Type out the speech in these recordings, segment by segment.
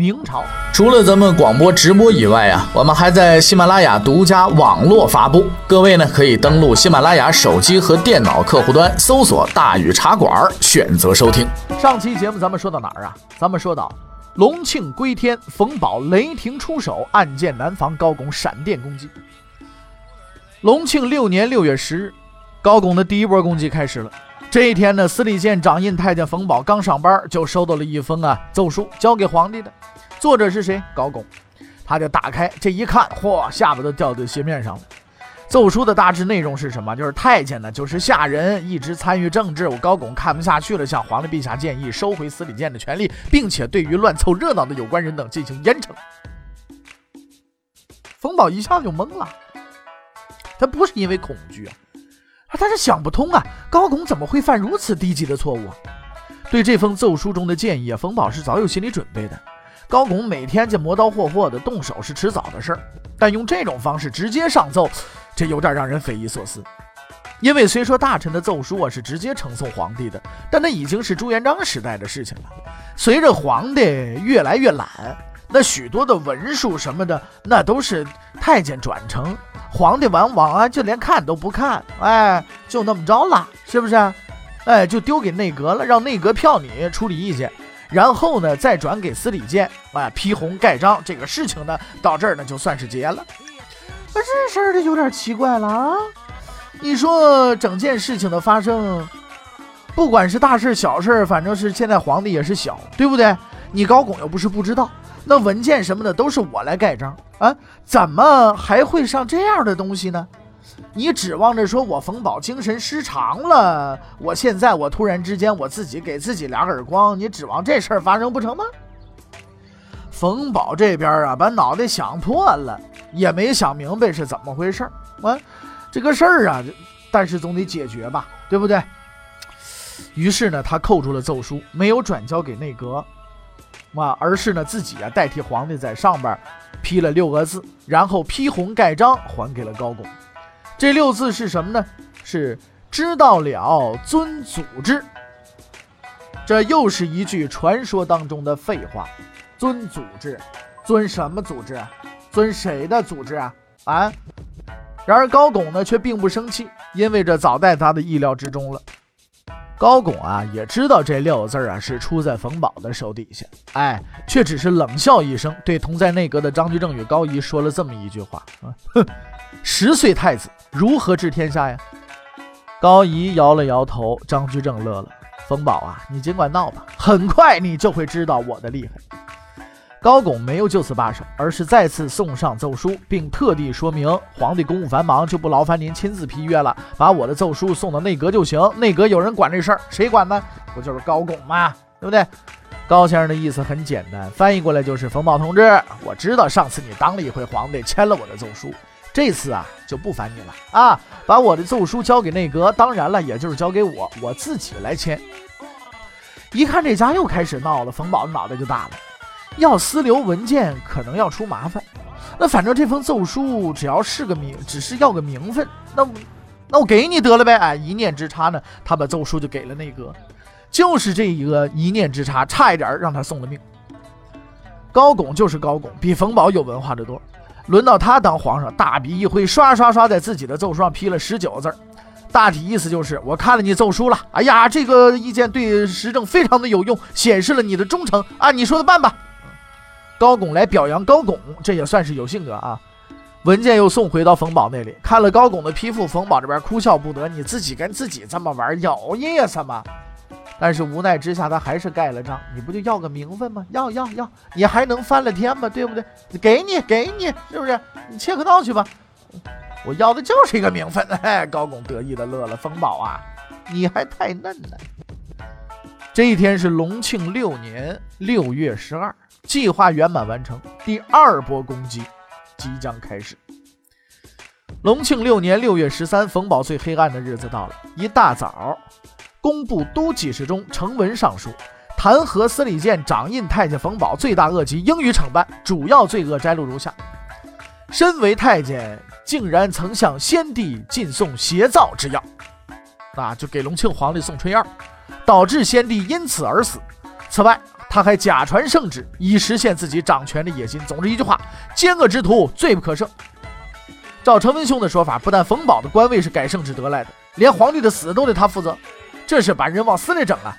明朝除了咱们广播直播以外啊，我们还在喜马拉雅独家网络发布。各位呢，可以登录喜马拉雅手机和电脑客户端，搜索“大禹茶馆”，选择收听。上期节目咱们说到哪儿啊？咱们说到隆庆归天，冯宝雷霆出手，暗箭难防，高拱闪电攻击。隆庆六年六月十日，高拱的第一波攻击开始了。这一天呢，司礼监掌印太监冯保刚上班，就收到了一封啊奏书，交给皇帝的。作者是谁？高拱。他就打开这一看，嚯，下巴都掉在鞋面上了。奏书的大致内容是什么？就是太监呢，就是下人，一直参与政治。我高拱看不下去了，向皇帝陛下建议收回司礼监的权利，并且对于乱凑热闹的有关人等进行严惩。冯保一下就懵了，他不是因为恐惧啊。他是想不通啊，高拱怎么会犯如此低级的错误？对这封奏书中的建议，冯保是早有心理准备的。高拱每天这磨刀霍霍的动手是迟早的事儿，但用这种方式直接上奏，这有点让人匪夷所思。因为虽说大臣的奏书啊是直接呈送皇帝的，但那已经是朱元璋时代的事情了。随着皇帝越来越懒，那许多的文书什么的，那都是太监转呈。皇帝往往啊，就连看都不看，哎，就那么着了，是不是？哎，就丢给内阁了，让内阁票你处理意见，然后呢，再转给司礼监，哎，批红盖章，这个事情呢，到这儿呢，就算是结了。那这事儿就有点奇怪了啊！你说整件事情的发生，不管是大事小事，反正是现在皇帝也是小，对不对？你高拱又不是不知道。那文件什么的都是我来盖章啊，怎么还会上这样的东西呢？你指望着说我冯宝精神失常了？我现在我突然之间我自己给自己俩耳光，你指望这事儿发生不成吗？冯宝这边啊，把脑袋想破了，也没想明白是怎么回事儿啊。这个事儿啊，但是总得解决吧，对不对？于是呢，他扣住了奏书，没有转交给内阁。啊，而是呢自己啊代替皇帝在上边批了六个字，然后批红盖章还给了高拱。这六字是什么呢？是知道了，遵祖制。这又是一句传说当中的废话。遵祖制，遵什么组织？遵谁的组织啊？啊！然而高拱呢却并不生气，因为这早在他的意料之中了。高拱啊，也知道这六个字啊是出在冯保的手底下，哎，却只是冷笑一声，对同在内阁的张居正与高仪说了这么一句话：“啊，哼，十岁太子如何治天下呀？”高仪摇了摇头，张居正乐了：“冯保啊，你尽管闹吧，很快你就会知道我的厉害。”高拱没有就此罢手，而是再次送上奏书，并特地说明皇帝公务繁忙，就不劳烦您亲自批阅了，把我的奏书送到内阁就行。内阁有人管这事儿，谁管呢？不就是高拱吗？对不对？高先生的意思很简单，翻译过来就是冯保同志，我知道上次你当了一回皇帝，签了我的奏书，这次啊就不烦你了啊，把我的奏书交给内阁，当然了，也就是交给我，我自己来签。一看这家又开始闹了，冯保的脑袋就大了。要私留文件可能要出麻烦，那反正这封奏书只要是个名，只是要个名分，那我那我给你得了呗。哎，一念之差呢，他把奏书就给了内阁，就是这一个一念之差，差一点让他送了命。高拱就是高拱，比冯保有文化的多。轮到他当皇上，大笔一挥，刷刷刷在自己的奏书上批了十九个字大体意思就是我看了你奏书了，哎呀，这个意见对时政非常的有用，显示了你的忠诚啊，你说的办吧。高拱来表扬高拱，这也算是有性格啊。文件又送回到冯宝那里，看了高拱的批复，冯宝这边哭笑不得。你自己跟自己这么玩，有意思吗？但是无奈之下，他还是盖了章。你不就要个名分吗？要要要，你还能翻了天吗？对不对？给你给你，是不是？你切个刀去吧。我要的就是一个名分。哎，高拱得意的乐了。冯宝啊，你还太嫩呢。这一天是隆庆六年六月十二。计划圆满完成，第二波攻击即将开始。隆庆六年六月十三，冯保最黑暗的日子到了。一大早，工部都给事中呈文上书，弹劾司礼监掌印太监冯保罪大恶极，应予惩办。主要罪恶摘录如下：身为太监，竟然曾向先帝进送邪造之药，啊，就给隆庆皇帝送春药，导致先帝因此而死。此外，他还假传圣旨，以实现自己掌权的野心。总之一句话，奸恶之徒罪不可赦。照程文兄的说法，不但冯保的官位是改圣旨得来的，连皇帝的死都得他负责，这是把人往死里整啊！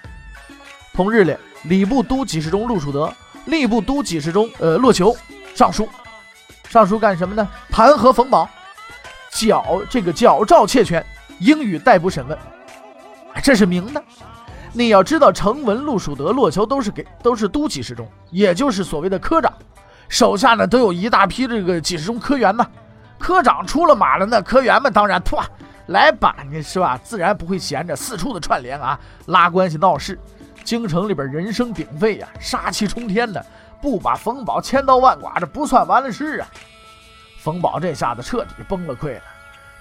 同日里，礼部都给事中陆树德、吏部都给事中呃骆求上书，上书干什么呢？弹劾冯保，矫这个矫诏窃权，应予逮捕审问。这是明的。你要知道，程文、陆蜀德、骆求都是给都是都给事中，也就是所谓的科长，手下呢都有一大批这个给事中科员呢。科长出了马了，那科员们当然突来吧，你是吧？自然不会闲着，四处的串联啊，拉关系闹事。京城里边人声鼎沸呀，杀气冲天的，不把冯宝千刀万剐，这不算完了事啊！冯宝这下子彻底崩了溃了，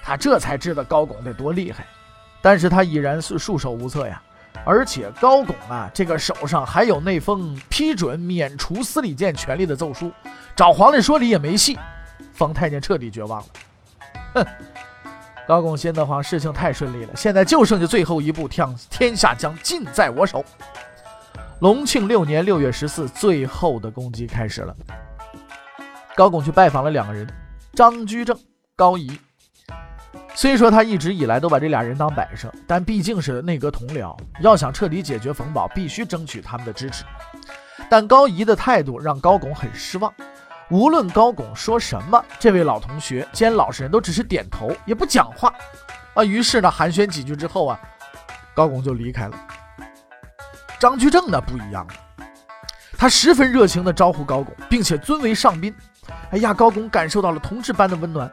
他这才知道高拱得多厉害，但是他已然是束手无策呀。而且高拱啊，这个手上还有那封批准免除司礼监权力的奏书，找皇帝说理也没戏。冯太监彻底绝望了，哼！高拱心得慌，事情太顺利了，现在就剩下最后一步，天天下将尽在我手。隆庆六年六月十四，最后的攻击开始了。高拱去拜访了两个人，张居正、高仪。虽说他一直以来都把这俩人当摆设，但毕竟是内阁同僚，要想彻底解决冯保，必须争取他们的支持。但高仪的态度让高拱很失望。无论高拱说什么，这位老同学兼老实人都只是点头，也不讲话。啊，于是呢，寒暄几句之后啊，高拱就离开了。张居正呢不一样了，他十分热情地招呼高拱，并且尊为上宾。哎呀，高拱感受到了同志般的温暖。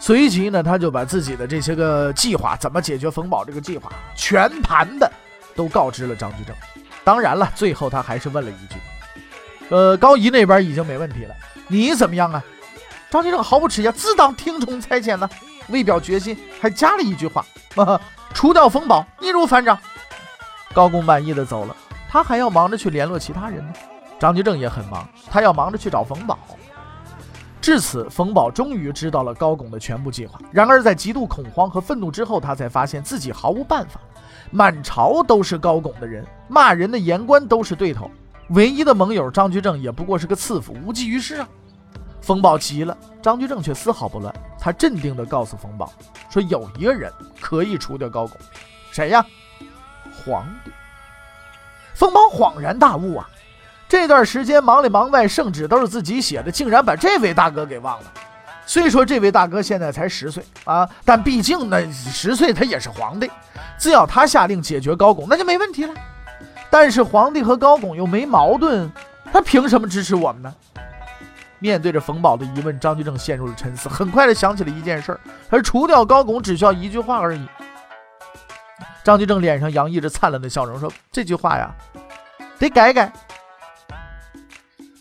随即呢，他就把自己的这些个计划，怎么解决冯保这个计划，全盘的都告知了张居正。当然了，最后他还是问了一句：“呃，高仪那边已经没问题了。”你怎么样啊？张居正毫不迟疑，自当听从差遣呢。为表决心，还加了一句话：“除掉冯保，易如反掌。”高公满意的走了，他还要忙着去联络其他人呢。张居正也很忙，他要忙着去找冯保。至此，冯保终于知道了高拱的全部计划。然而，在极度恐慌和愤怒之后，他才发现自己毫无办法。满朝都是高拱的人，骂人的言官都是对头。唯一的盟友张居正也不过是个赐府，无济于事啊！冯保急了，张居正却丝毫不乱。他镇定地告诉冯保说：“有一个人可以除掉高拱，谁呀？皇帝。”冯保恍然大悟啊！这段时间忙里忙外，圣旨都是自己写的，竟然把这位大哥给忘了。虽说这位大哥现在才十岁啊，但毕竟那十岁他也是皇帝，只要他下令解决高拱，那就没问题了。但是皇帝和高拱又没矛盾，他凭什么支持我们呢？面对着冯保的疑问，张居正陷入了沉思。很快的想起了一件事儿，而除掉高拱只需要一句话而已。张居正脸上洋溢着灿烂的笑容，说：“这句话呀，得改改。”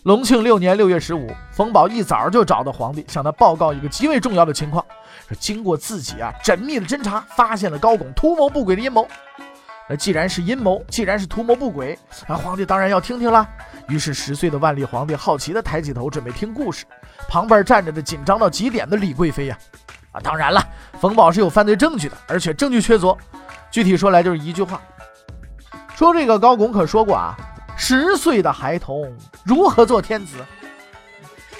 隆庆六年六月十五，冯宝一早就找到皇帝，向他报告一个极为重要的情况：说经过自己啊缜密的侦查，发现了高拱图谋不轨的阴谋。那既然是阴谋，既然是图谋不轨，那皇帝当然要听听啦。于是十岁的万历皇帝好奇地抬起头，准备听故事。旁边站着的紧张到极点的李贵妃呀，啊，当然了，冯宝是有犯罪证据的，而且证据确凿。具体说来就是一句话，说这个高拱可说过啊，十岁的孩童如何做天子？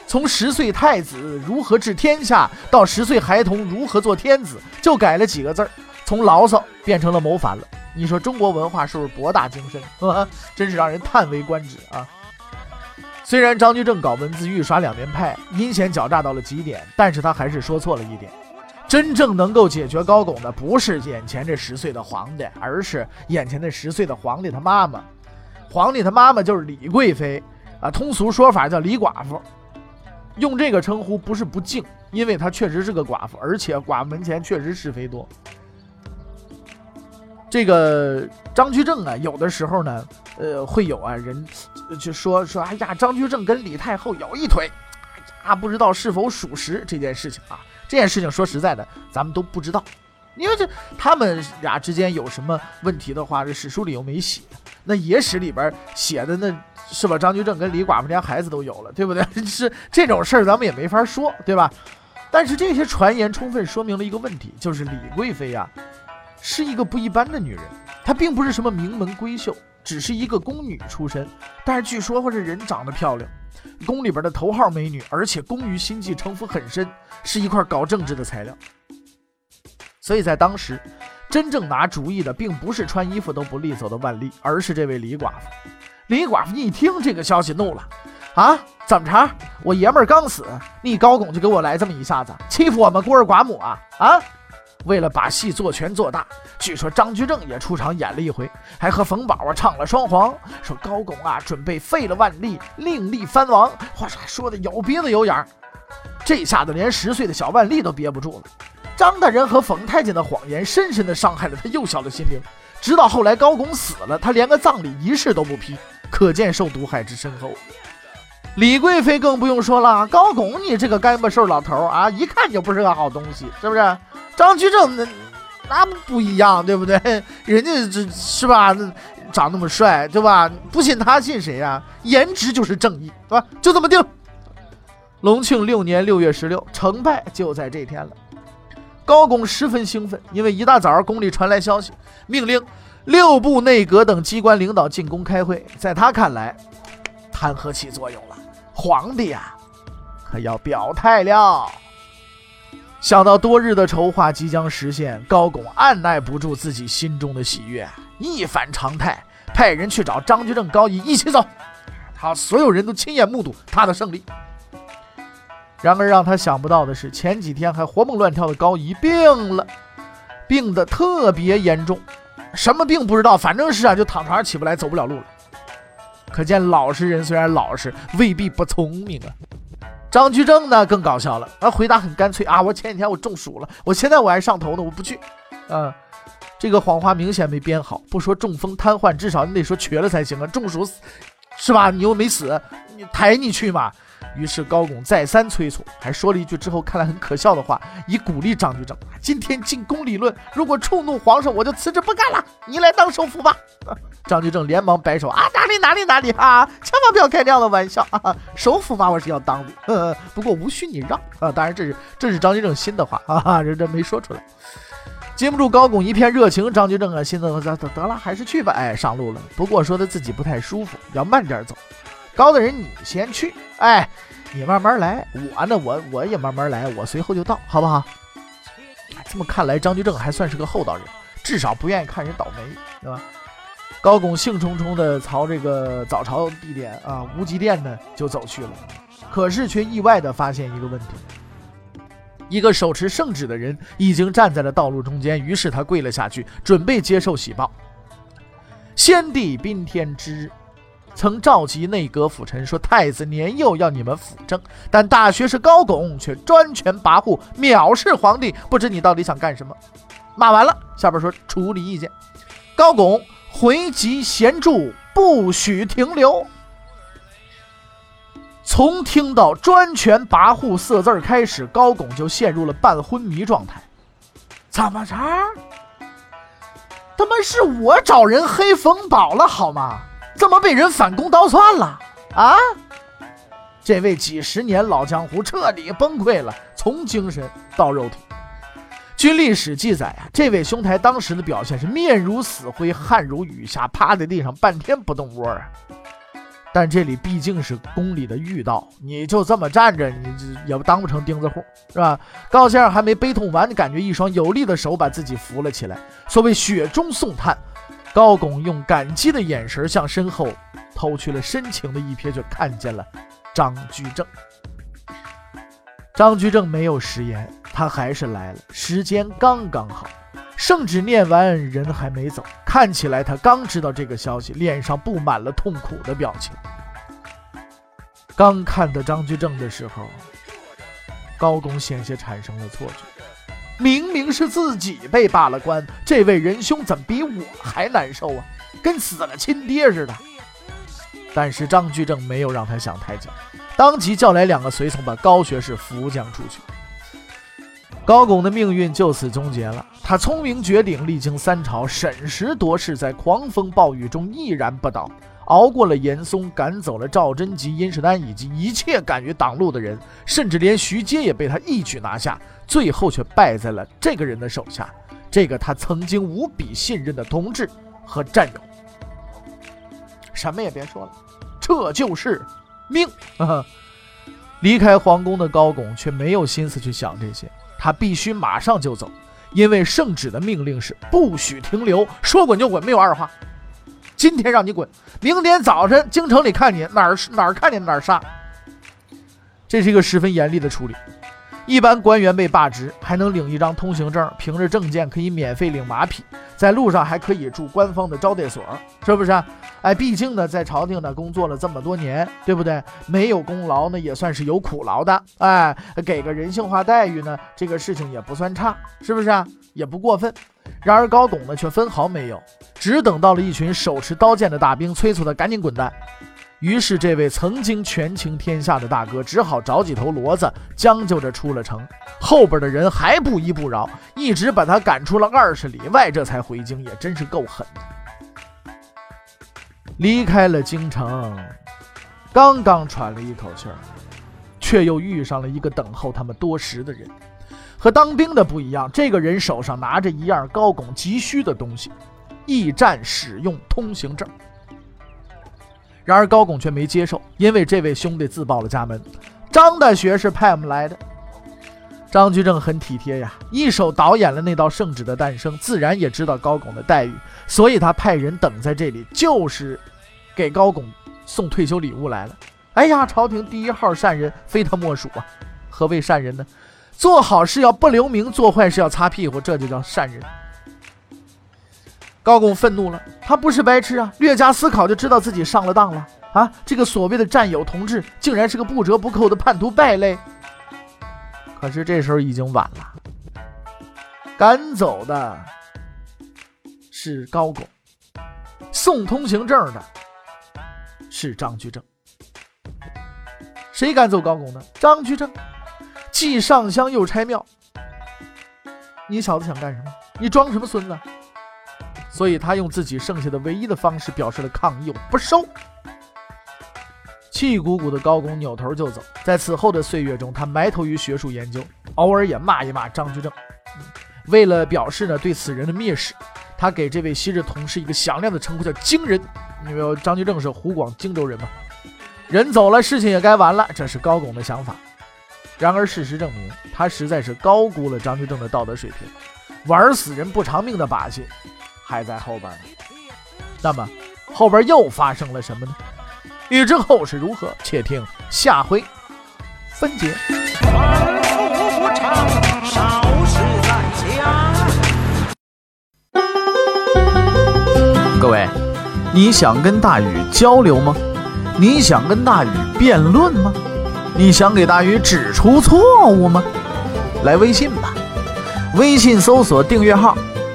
从十岁太子如何治天下，到十岁孩童如何做天子，就改了几个字儿，从牢骚变成了谋反了。你说中国文化是不是博大精深？呵呵真是让人叹为观止啊！虽然张居正搞文字狱耍两面派，阴险狡诈到了极点，但是他还是说错了一点：真正能够解决高拱的，不是眼前这十岁的皇帝，而是眼前那十岁的皇帝他妈妈。皇帝他妈妈就是李贵妃啊，通俗说法叫李寡妇。用这个称呼不是不敬，因为她确实是个寡妇，而且寡妇门前确实是非多。这个张居正啊，有的时候呢，呃，会有啊人就说说，哎呀，张居正跟李太后有一腿，啊，不知道是否属实这件事情啊。这件事情说实在的，咱们都不知道，因为这他们俩之间有什么问题的话，这史书里又没写，那野史里边写的那是吧？张居正跟李寡妇连孩子都有了，对不对？是这种事儿，咱们也没法说，对吧？但是这些传言充分说明了一个问题，就是李贵妃呀。是一个不一般的女人，她并不是什么名门闺秀，只是一个宫女出身。但是据说或者人长得漂亮，宫里边的头号美女，而且工于心计，城府很深，是一块搞政治的材料。所以在当时，真正拿主意的并不是穿衣服都不利索的万历，而是这位李寡妇。李寡妇一听这个消息，怒了：“啊，怎么着？我爷们儿刚死，你高拱就给我来这么一下子，欺负我们孤儿寡母啊？啊！”为了把戏做全做大，据说张居正也出场演了一回，还和冯宝啊唱了双簧，说高拱啊准备废了万历，另立藩王。话说的有鼻子有眼儿，这下子连十岁的小万历都憋不住了。张大人和冯太监的谎言深深地伤害了他幼小的心灵，直到后来高拱死了，他连个葬礼仪式都不批，可见受毒害之深厚。李贵妃更不用说了，高拱你这个干巴瘦老头啊，一看就不是个好东西，是不是？张居正那那不一样，对不对？人家这是吧？长那么帅，对吧？不信他信谁呀？颜值就是正义，对吧？就这么定。隆庆六年六月十六，成败就在这天了。高拱十分兴奋，因为一大早宫里传来消息，命令六部内阁等机关领导进宫开会。在他看来，弹劾起作用了，皇帝呀，可要表态了。想到多日的筹划即将实现，高拱按耐不住自己心中的喜悦，一反常态，派人去找张居正、高仪一起走。他所有人都亲眼目睹他的胜利。然而让他想不到的是，前几天还活蹦乱跳的高仪病了，病得特别严重。什么病不知道，反正是啊，就躺床上起不来，走不了路了。可见老实人虽然老实，未必不聪明啊。张居正呢更搞笑了，啊，回答很干脆啊，我前几天我中暑了，我现在我还上头呢，我不去。啊，这个谎话明显没编好，不说中风瘫痪，至少你得说瘸了才行啊，中暑是吧？你又没死，你抬你去嘛。于是高拱再三催促，还说了一句之后看来很可笑的话，以鼓励张居正。今天进宫理论，如果触怒皇上，我就辞职不干了，你来当首辅吧。张居正连忙摆手啊，哪里哪里哪里啊，千万不要开这样的玩笑啊！首辅嘛，我是要当的，不过无需你让啊。当然这是这是张居正心的话啊，这这没说出来。禁不住高拱一片热情，张居正啊，心思得得了，还是去吧。哎，上路了。不过说他自己不太舒服，要慢点走。高大人，你先去，哎，你慢慢来。我呢，我我也慢慢来，我随后就到，好不好？这么看来，张居正还算是个厚道人，至少不愿意看人倒霉，对吧？高拱兴冲冲地朝这个早朝地点啊无极殿呢就走去了，可是却意外地发现一个问题：一个手持圣旨的人已经站在了道路中间。于是他跪了下去，准备接受喜报。先帝宾天之日。曾召集内阁辅臣说：“太子年幼，要你们辅政。但大学士高拱却专权跋扈，藐视皇帝。不知你到底想干什么？”骂完了，下边说处理意见。高拱回籍闲住，不许停留。从听到“专权跋扈”四字开始，高拱就陷入了半昏迷状态。怎么着？他妈是我找人黑冯宝了，好吗？怎么被人反攻倒算了啊？这位几十年老江湖彻底崩溃了，从精神到肉体。据历史记载啊，这位兄台当时的表现是面如死灰，汗如雨下，趴在地上半天不动窝啊。但这里毕竟是宫里的御道，你就这么站着，你这也当不成钉子户，是吧？高先生还没悲痛完，感觉一双有力的手把自己扶了起来。所谓雪中送炭。高拱用感激的眼神向身后投去了深情的一瞥，就看见了张居正。张居正没有食言，他还是来了。时间刚刚好，圣旨念完，人还没走，看起来他刚知道这个消息，脸上布满了痛苦的表情。刚看到张居正的时候，高拱险些产生了错觉。明明是自己被罢了官，这位仁兄怎么比我还难受啊？跟死了亲爹似的。但是张居正没有让他想太久，当即叫来两个随从，把高学士扶将出去。高拱的命运就此终结了。他聪明绝顶，历经三朝，审时度势，在狂风暴雨中毅然不倒，熬过了严嵩，赶走了赵贞吉、殷世丹以及一切敢于挡路的人，甚至连徐阶也被他一举拿下，最后却败在了这个人的手下，这个他曾经无比信任的同志和战友。什么也别说了。这就是命。离开皇宫的高拱却没有心思去想这些，他必须马上就走，因为圣旨的命令是不许停留，说滚就滚，没有二话。今天让你滚，明天早晨京城里看你哪儿哪儿看见哪儿杀。这是一个十分严厉的处理。一般官员被罢职，还能领一张通行证，凭着证件可以免费领马匹，在路上还可以住官方的招待所，是不是？哎，毕竟呢，在朝廷呢工作了这么多年，对不对？没有功劳呢，也算是有苦劳的。哎，给个人性化待遇呢，这个事情也不算差，是不是？也不过分。然而高拱呢，却分毫没有，只等到了一群手持刀剑的大兵催促他赶紧滚蛋。于是，这位曾经权倾天下的大哥只好找几头骡子，将就着出了城。后边的人还不依不饶，一直把他赶出了二十里外，这才回京，也真是够狠的。离开了京城，刚刚喘了一口气儿，却又遇上了一个等候他们多时的人。和当兵的不一样，这个人手上拿着一样高拱急需的东西——驿站使用通行证。然而高拱却没接受，因为这位兄弟自报了家门，张大学士派我们来的。张居正很体贴呀，一手导演了那道圣旨的诞生，自然也知道高拱的待遇，所以他派人等在这里，就是给高拱送退休礼物来了。哎呀，朝廷第一号善人非他莫属啊！何谓善人呢？做好事要不留名，做坏事要擦屁股，这就叫善人。高拱愤怒了，他不是白痴啊，略加思考就知道自己上了当了啊！这个所谓的战友同志，竟然是个不折不扣的叛徒败类。可是这时候已经晚了，赶走的是高拱，送通行证的是张居正。谁赶走高拱呢？张居正，既上香又拆庙。你小子想干什么？你装什么孙子？所以他用自己剩下的唯一的方式表示了抗议：我不收。气鼓鼓的高拱扭头就走。在此后的岁月中，他埋头于学术研究，偶尔也骂一骂张居正。为了表示呢对此人的蔑视，他给这位昔日同事一个响亮的称呼，叫“荆人”。因为张居正是湖广荆州人嘛。人走了，事情也该完了，这是高拱的想法。然而事实证明，他实在是高估了张居正的道德水平，玩死人不偿命的把戏。还在后边呢。那么后边又发生了什么呢？欲知后事如何，且听下回分解。各位，你想跟大禹交流吗？你想跟大禹辩论吗？你想给大禹指出错误吗？来微信吧，微信搜索订阅号。